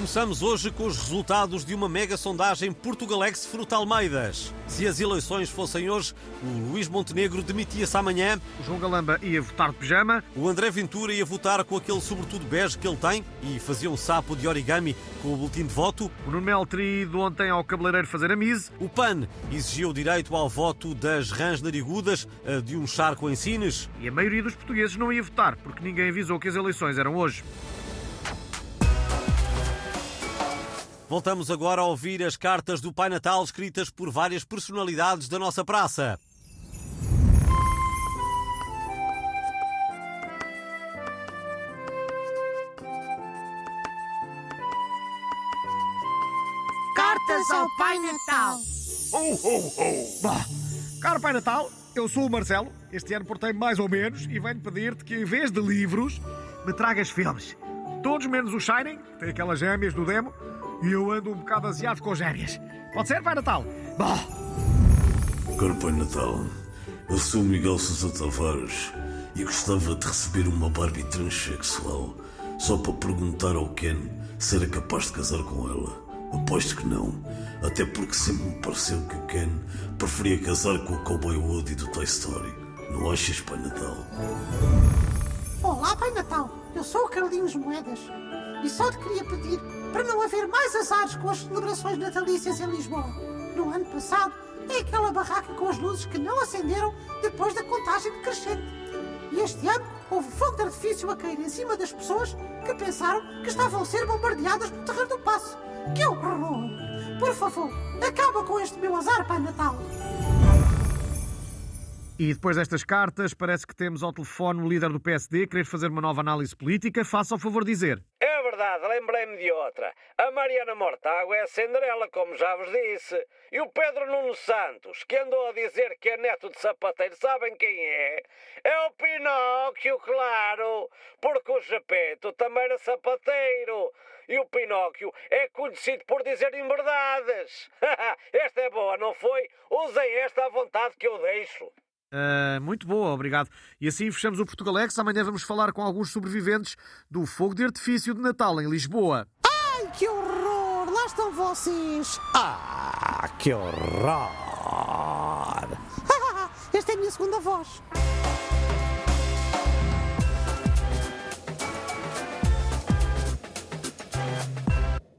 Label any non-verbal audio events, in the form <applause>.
Começamos hoje com os resultados de uma mega sondagem Portugalex Fruta Almeidas. Se as eleições fossem hoje, o Luís Montenegro demitia-se amanhã, O João Galamba ia votar de pijama. o André Ventura ia votar com aquele sobretudo bege que ele tem e fazia um sapo de origami com o boletim de voto, O Nuno Melo teria ido ontem ao cabeleireiro fazer a mise. o PAN exigia o direito ao voto das rãs narigudas de um charco em Sines, E a maioria dos portugueses não ia votar, porque ninguém avisou que as eleições eram hoje. Voltamos agora a ouvir as cartas do Pai Natal escritas por várias personalidades da nossa praça. Cartas ao Pai Natal. Bah, caro Pai Natal, eu sou o Marcelo. Este ano portei mais ou menos e venho pedir-te que, em vez de livros, me tragas filmes. Todos menos o Shining, que tem aquelas gêmeas do demo, e eu ando um bocado aziado com gêmeas. Pode ser, Pai Natal? Bah, Caro Pai Natal, eu sou o Miguel Sousa Tavares e gostava de receber uma Barbie transexual só para perguntar ao Ken se era capaz de casar com ela. Aposto que não, até porque sempre me pareceu que o Ken preferia casar com o Cowboy Woody do Toy Story. Não achas, Pai Natal? Olá, Pai Natal. Eu sou o Carlinhos Moedas. E só te queria pedir para não haver mais azares com as celebrações natalícias em Lisboa. No ano passado, é aquela barraca com as luzes que não acenderam depois da contagem decrescente. E este ano houve fogo de artifício a cair em cima das pessoas que pensaram que estavam a ser bombardeadas no Terreiro do Passo. Que horror! Por favor, acaba com este meu azar, Pai Natal. E depois destas cartas, parece que temos ao telefone o líder do PSD querer fazer uma nova análise política. Faça o favor de dizer. Verdade, lembrei-me de outra. A Mariana Mortágua é Cinderela, como já vos disse. E o Pedro Nuno Santos, que andou a dizer que é neto de sapateiro, sabem quem é? É o Pinóquio, claro. Porque o Gepeto também era sapateiro. E o Pinóquio é conhecido por dizer inverdades. <laughs> esta é boa, não foi? Usem esta à vontade que eu deixo. Ah, muito boa, obrigado. E assim fechamos o Portugalex. Amanhã vamos falar com alguns sobreviventes do fogo de artifício de Natal em Lisboa. Ai, que horror! Lá estão vocês! Ah, que horror! <laughs> Esta é a minha segunda voz.